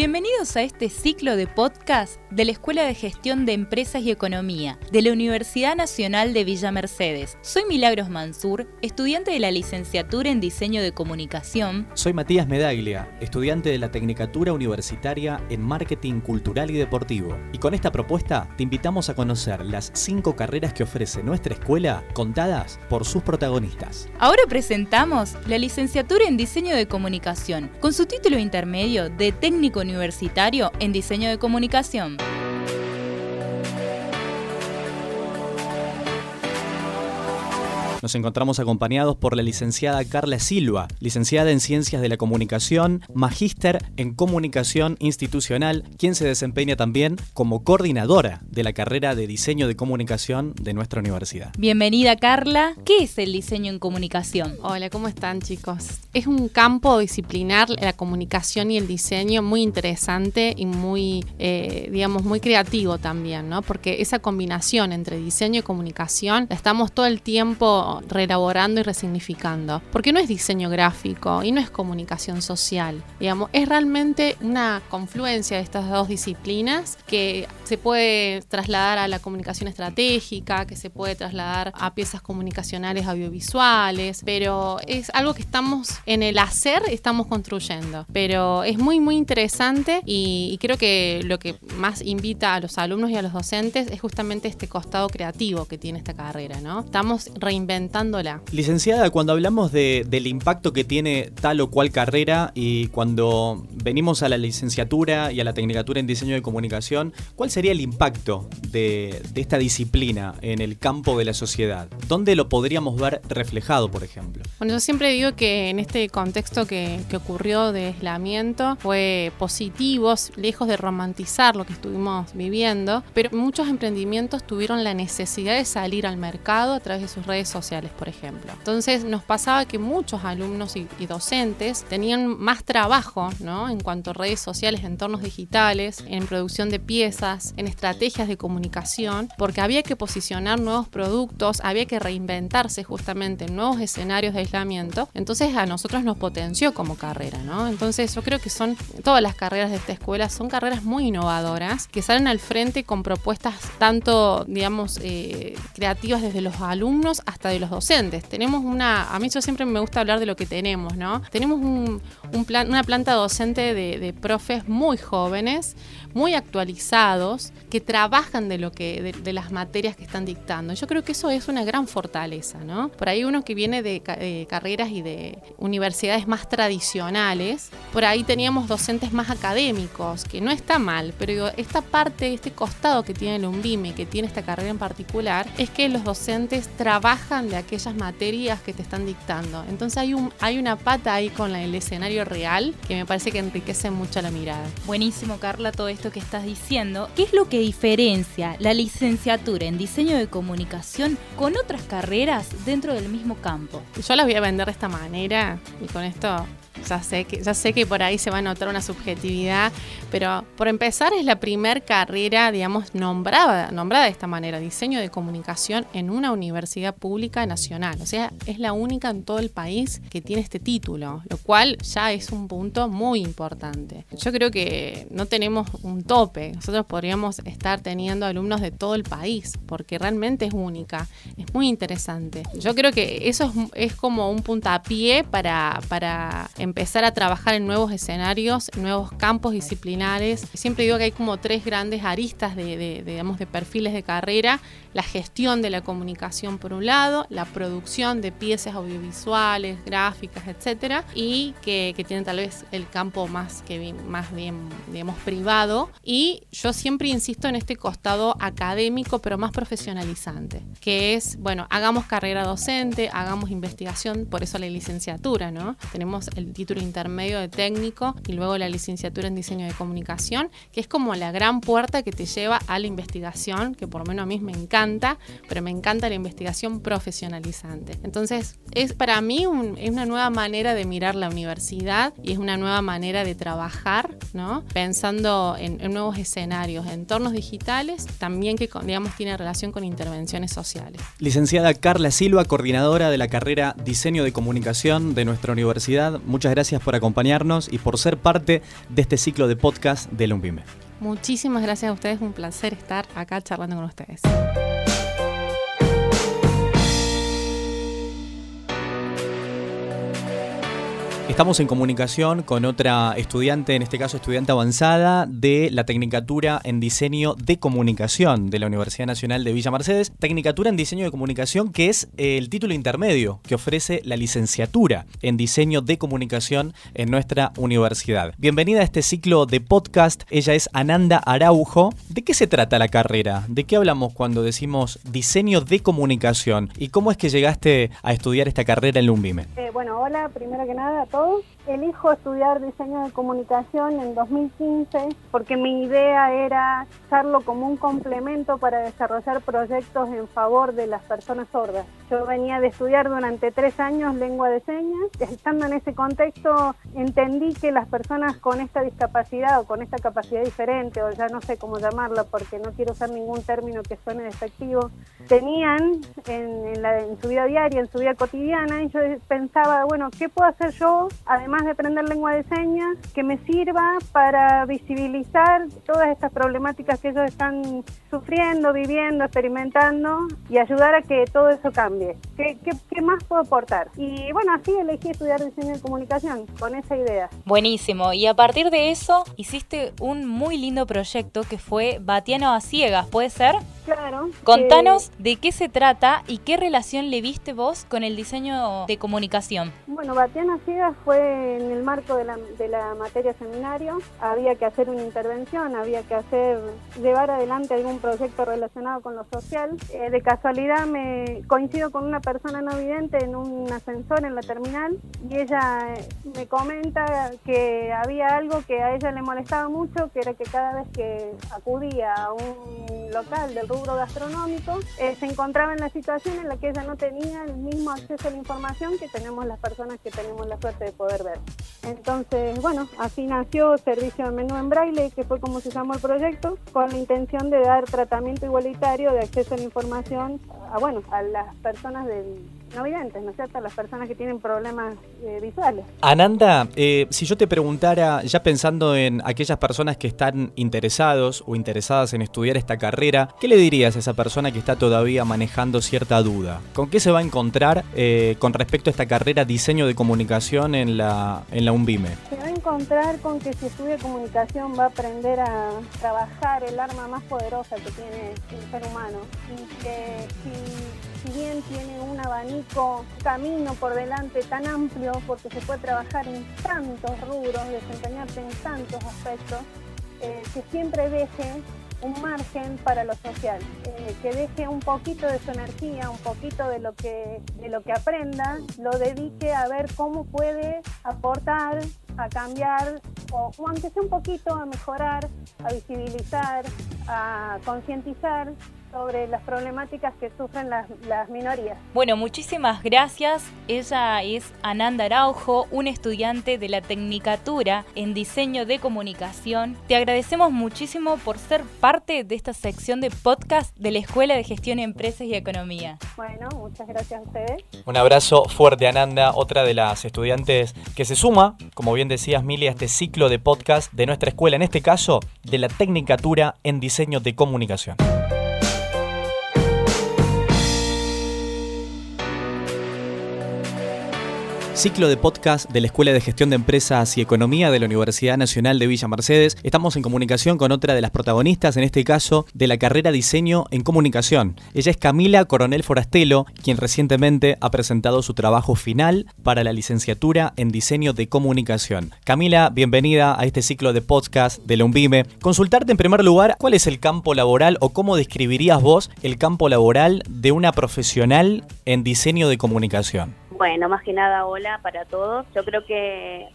Bienvenidos a este ciclo de podcast de la Escuela de Gestión de Empresas y Economía de la Universidad Nacional de Villa Mercedes. Soy Milagros Mansur, estudiante de la licenciatura en Diseño de Comunicación. Soy Matías Medaglia, estudiante de la Tecnicatura Universitaria en Marketing Cultural y Deportivo. Y con esta propuesta te invitamos a conocer las cinco carreras que ofrece nuestra escuela contadas por sus protagonistas. Ahora presentamos la licenciatura en Diseño de Comunicación, con su título intermedio de Técnico Universitario en Diseño de Comunicación. Nos encontramos acompañados por la licenciada Carla Silva, licenciada en Ciencias de la Comunicación, magíster en Comunicación Institucional, quien se desempeña también como coordinadora de la carrera de Diseño de Comunicación de nuestra universidad. Bienvenida Carla, ¿qué es el diseño en comunicación? Hola, ¿cómo están chicos? Es un campo disciplinar, la comunicación y el diseño, muy interesante y muy, eh, digamos, muy creativo también, ¿no? Porque esa combinación entre diseño y comunicación la estamos todo el tiempo reelaborando y resignificando. Porque no es diseño gráfico y no es comunicación social. Digamos, es realmente una confluencia de estas dos disciplinas que se puede trasladar a la comunicación estratégica, que se puede trasladar a piezas comunicacionales audiovisuales, pero es algo que estamos en el hacer, estamos construyendo. Pero es muy, muy interesante y, y creo que lo que más invita a los alumnos y a los docentes es justamente este costado creativo que tiene esta carrera, ¿no? Estamos reinventando Licenciada, cuando hablamos del impacto que tiene tal o cual carrera y cuando venimos a la licenciatura y a la tecnicatura en diseño de comunicación, ¿cuál sería el impacto de, esta disciplina en el campo de la sociedad? ¿Dónde lo podríamos ver reflejado, por ejemplo? Bueno, yo siempre digo que en este contexto que, que ocurrió de aislamiento fue positivo, lejos de romantizar lo que estuvimos viviendo, pero muchos emprendimientos tuvieron la necesidad de salir al mercado a través de sus redes sociales por ejemplo. Entonces nos pasaba que muchos alumnos y, docentes tenían más trabajo ¿no? en cuanto a redes sociales, entornos digitales, en producción de piezas, en estrategias de comunicación, porque había que posicionar nuevos productos, había que reinventarse justamente en nuevos escenarios de aislamiento. Entonces a nosotros nos potenció como carrera. ¿no? Entonces yo creo que son todas las carreras de esta escuela son carreras muy innovadoras que salen al frente con propuestas tanto, digamos, eh, creativas desde los alumnos hasta de los docentes. Tenemos una, a mí yo siempre me gusta hablar de lo que tenemos, ¿no? Tenemos un, una planta docente de, de, profes muy jóvenes, muy actualizados, que trabajan de lo que, de, las materias que están dictando. Yo creo que eso es una gran fortaleza, ¿no? Por ahí uno que viene de, carreras y de universidades más tradicionales, por ahí teníamos docentes más académicos, que no está mal, pero esta parte, este costado que tiene el UNVIME, que tiene esta carrera en particular, es que los docentes trabajan de aquellas materias que te están dictando. Entonces hay, un, hay una pata ahí con el escenario real que me parece que enriquece mucho la mirada. Buenísimo, Carla, todo esto que estás diciendo. ¿Qué es lo que diferencia la licenciatura en diseño de comunicación con otras carreras dentro del mismo campo? Yo las voy a vender de esta manera y con esto ya sé, que, ya sé que por ahí se va a notar una subjetividad, pero por empezar es la primer carrera, digamos, nombrada, nombrada de esta manera, diseño de comunicación en una universidad pública nacional. O sea, es la única en todo el país que tiene este título, lo cual ya es un punto muy importante. Yo creo que no tenemos un tope, nosotros podríamos estar teniendo alumnos de todo el país, porque realmente es única, es muy interesante. Yo creo que eso es, es como un puntapié para, para empezar a trabajar en nuevos escenarios, nuevos campos disciplinares. Siempre digo que hay como tres grandes aristas de, digamos, de perfiles de carrera. La gestión de la comunicación por un lado, la producción de piezas audiovisuales, gráficas, etcétera, y que, que tienen tal vez el campo más, que, más bien, digamos, privado. Y yo siempre insisto en este costado académico, pero más profesionalizante, que es, bueno, hagamos carrera docente, hagamos investigación, por eso la licenciatura, ¿no? Tenemos el título intermedio de técnico y luego la licenciatura en diseño de comunicación, que es como la gran puerta que te lleva a la investigación, que por lo menos a mí me encanta, pero me encanta la investigación profesionalizante. Entonces, es para mí es una nueva manera de mirar la universidad y es una nueva manera de trabajar, ¿no? Pensando en, en nuevos escenarios, entornos digitales, también que digamos tiene relación con intervenciones sociales. Licenciada Carla Silva, coordinadora de la carrera Diseño de Comunicación de nuestra universidad, muchas gracias por acompañarnos y por ser parte de este ciclo de podcast de Lumpime. Muchísimas gracias a ustedes, un placer estar acá charlando con ustedes. Estamos en comunicación con otra estudiante, en este caso estudiante avanzada de la Tecnicatura en Diseño de Comunicación de la Universidad Nacional de Villa Mercedes. Tecnicatura en Diseño de Comunicación, que es el título intermedio que ofrece la licenciatura en Diseño de Comunicación en nuestra universidad. Bienvenida a este ciclo de podcast. Ella es Ananda Araujo. ¿De qué se trata la carrera? ¿De qué hablamos cuando decimos Diseño de Comunicación? ¿Y cómo es que llegaste a estudiar esta carrera en Lumbime? Eh, bueno, hola, primero que nada a todos Oh. Elijo estudiar diseño de comunicación en 2015 porque mi idea era usarlo como un complemento para desarrollar proyectos en favor de las personas sordas. Yo venía de estudiar durante tres años lengua de señas. Estando en ese contexto entendí que las personas con esta discapacidad o con esta capacidad diferente, o ya no sé cómo llamarlo porque no quiero usar ningún término que suene despectivo, tenían en, en su vida diaria, en su vida cotidiana, y yo pensaba, bueno, ¿qué puedo hacer yo además de aprender lengua de señas, que me sirva para visibilizar todas estas problemáticas que ellos están sufriendo, viviendo, experimentando y ayudar a que todo eso cambie. ¿Qué, qué, más puedo aportar? Y bueno, así elegí estudiar diseño de comunicación, con esa idea. Buenísimo. Y a partir de eso hiciste un muy lindo proyecto que fue Batiano a Ciegas, ¿puede ser? Claro. Contanos de qué se trata y qué relación le viste vos con el diseño de comunicación. Bueno, Batiana Ciegas fue en el marco de la, materia seminario. Había que hacer una intervención, había que hacer llevar adelante algún proyecto relacionado con lo social. Eh, de casualidad me coincido con una persona no vidente en un ascensor en la terminal y ella eh, me comenta que había algo que a ella le molestaba mucho, que era que cada vez que acudía a un local del rubro gastronómico, eh, se encontraba en la situación en la que ella no tenía el mismo acceso a la información que tenemos las personas que tenemos la suerte de poder ver. Entonces, bueno, así nació Servicio de Menú en Braille, que fue como se llamó el proyecto, con la intención de dar tratamiento igualitario de acceso a la información a, bueno, a las personas del no videntes, ¿no es cierto? Las personas que tienen problemas eh, visuales. Ananda, eh, si yo te preguntara, ya pensando en aquellas personas que están interesados o interesadas en estudiar esta carrera, ¿qué le dirías a esa persona que está todavía manejando cierta duda? ¿Con qué se va a encontrar eh, con respecto a esta carrera diseño de comunicación en la, en la UNVIME? Se va a encontrar con que si estudia comunicación va a aprender a trabajar el arma más poderosa que tiene el ser humano y que si si bien tiene un abanico, camino por delante tan amplio, porque se puede trabajar en tantos rubros, desempeñarse en tantos aspectos, eh, que siempre deje un margen para lo social, eh, que deje un poquito de su energía, un poquito de lo que de lo que aprenda, lo dedique a ver cómo puede aportar, a cambiar o, o aunque sea un poquito a mejorar, a visibilizar, a concientizar sobre las problemáticas que sufren las, minorías. Bueno, muchísimas gracias. Ella es Ananda Araujo, una estudiante de la Tecnicatura en Diseño de Comunicación. Te agradecemos muchísimo por ser parte de esta sección de podcast de la Escuela de Gestión Empresas y Economía. Bueno, muchas gracias a ustedes. Un abrazo fuerte, Ananda, otra de las estudiantes que se suma, como bien decías, Mili, a este ciclo de podcast de nuestra escuela, en este caso de la Tecnicatura en Diseño de Comunicación. Ciclo de podcast de la Escuela de Gestión de Empresas y Economía de la Universidad Nacional de Villa Mercedes. Estamos en comunicación con otra de las protagonistas, en este caso, de la carrera Diseño en Comunicación. Ella es Camila Coronel Forastelo, quien recientemente ha presentado su trabajo final para la licenciatura en Diseño de Comunicación. Camila, bienvenida a este ciclo de podcast de la UNVIME. Consultarte en primer lugar, ¿cuál es el campo laboral o cómo describirías vos el campo laboral de una profesional en diseño de comunicación? Bueno, más que nada, hola para todos. Yo creo que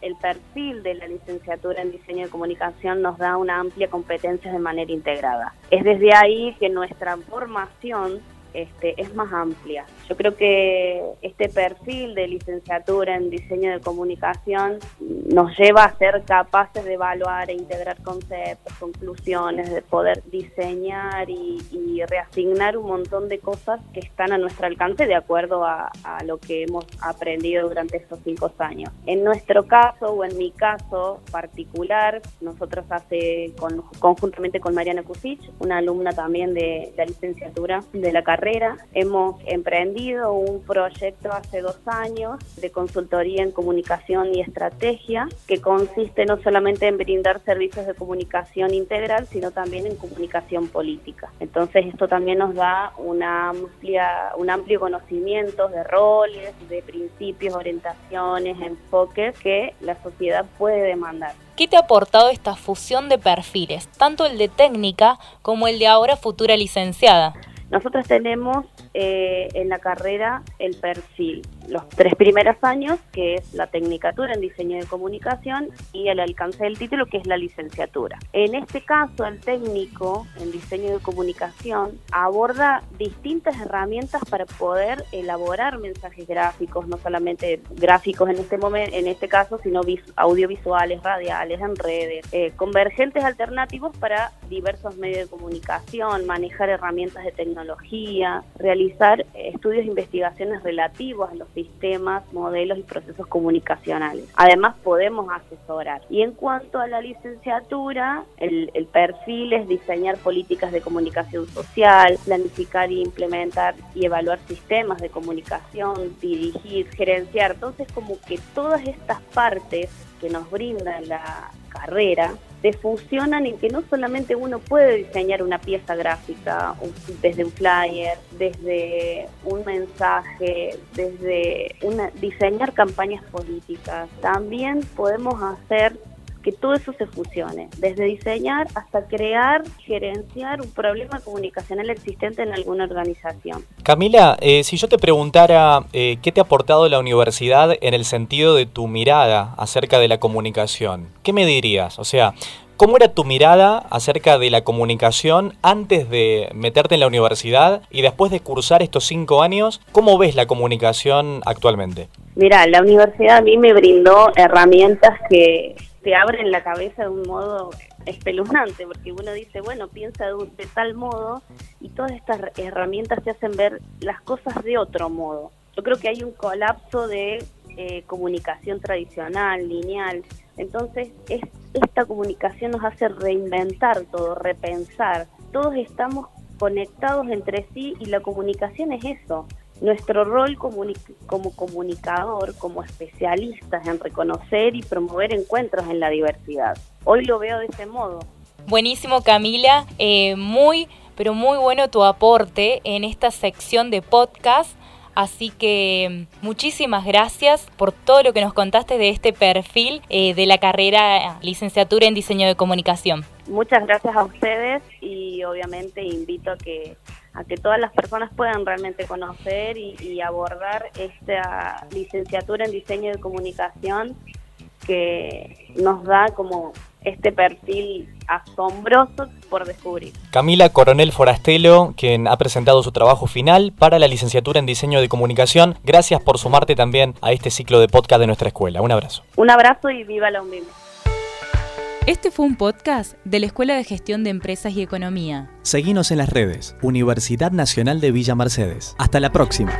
el perfil de la licenciatura en diseño de comunicación nos da una amplia competencia de manera integrada. Es desde ahí que nuestra formación este, es más amplia. Yo creo que este perfil de licenciatura en diseño de comunicación nos lleva a ser capaces de evaluar e integrar conceptos, conclusiones, de poder diseñar y, reasignar un montón de cosas que están a nuestro alcance de acuerdo a, lo que hemos aprendido durante estos cinco años. En nuestro caso, o en mi caso particular, nosotros hace conjuntamente con Mariana Kusich, una alumna también de la licenciatura de la carrera, hemos emprendido un proyecto hace dos años de consultoría en comunicación y estrategia que consiste no solamente en brindar servicios de comunicación integral, sino también en comunicación política. Entonces esto también nos da una amplia, un amplio conocimiento de roles, de principios, orientaciones, enfoques que la sociedad puede demandar. ¿Qué te ha aportado esta fusión de perfiles, tanto el de técnica como el de ahora futura licenciada? Nosotros tenemos eh, en la carrera el perfil, los tres primeros años, que es la tecnicatura en diseño de comunicación, y el alcance del título, que es la licenciatura. En este caso, el técnico en diseño de comunicación aborda distintas herramientas para poder elaborar mensajes gráficos, no solamente gráficos en este momento, en este caso, sino audiovisuales, radiales, en redes, eh, convergentes alternativos para diversos medios de comunicación, manejar herramientas de tecnología, realizar estudios e investigaciones relativos a los sistemas, modelos y procesos comunicacionales. Además, podemos asesorar. Y en cuanto a la licenciatura, el, perfil es diseñar políticas de comunicación social, planificar e implementar y evaluar sistemas de comunicación, dirigir, gerenciar. Entonces, como que todas estas partes que nos brinda la carrera se fusionan en que no solamente uno puede diseñar una pieza gráfica desde un flyer, desde un mensaje, desde una, diseñar campañas políticas, también podemos hacer que todo eso se fusione, desde diseñar hasta crear, gerenciar un problema comunicacional existente en alguna organización. Camila, eh, si yo te preguntara eh, qué te ha aportado la universidad en el sentido de tu mirada acerca de la comunicación, ¿qué me dirías? O sea, ¿Cómo era tu mirada acerca de la comunicación antes de meterte en la universidad y después de cursar estos cinco años? ¿Cómo ves la comunicación actualmente? Mira, la universidad a mí me brindó herramientas que te abren la cabeza de un modo espeluznante, porque uno dice, bueno, piensa de, tal modo y todas estas herramientas te hacen ver las cosas de otro modo. Yo creo que hay un colapso de eh, comunicación tradicional, lineal. Entonces, es, esta comunicación nos hace reinventar todo, repensar. Todos estamos conectados entre sí y la comunicación es eso, nuestro rol como comunicador, como especialistas en reconocer y promover encuentros en la diversidad. Hoy lo veo de ese modo. Buenísimo Camila, eh, muy, pero muy bueno tu aporte en esta sección de podcast. Así que muchísimas gracias por todo lo que nos contaste de este perfil eh, de la carrera licenciatura en diseño de comunicación. Muchas gracias a ustedes y obviamente invito a que a que todas las personas puedan realmente conocer y, abordar esta licenciatura en diseño de comunicación que nos da como este perfil asombroso por descubrir. Camila Coronel Forastelo, quien ha presentado su trabajo final para la licenciatura en diseño de comunicación, gracias por sumarte también a este ciclo de podcast de nuestra escuela. Un abrazo. Un abrazo y viva la UNBIM. Este fue un podcast de la Escuela de Gestión de Empresas y Economía. Seguimos en las redes, Universidad Nacional de Villa Mercedes. Hasta la próxima.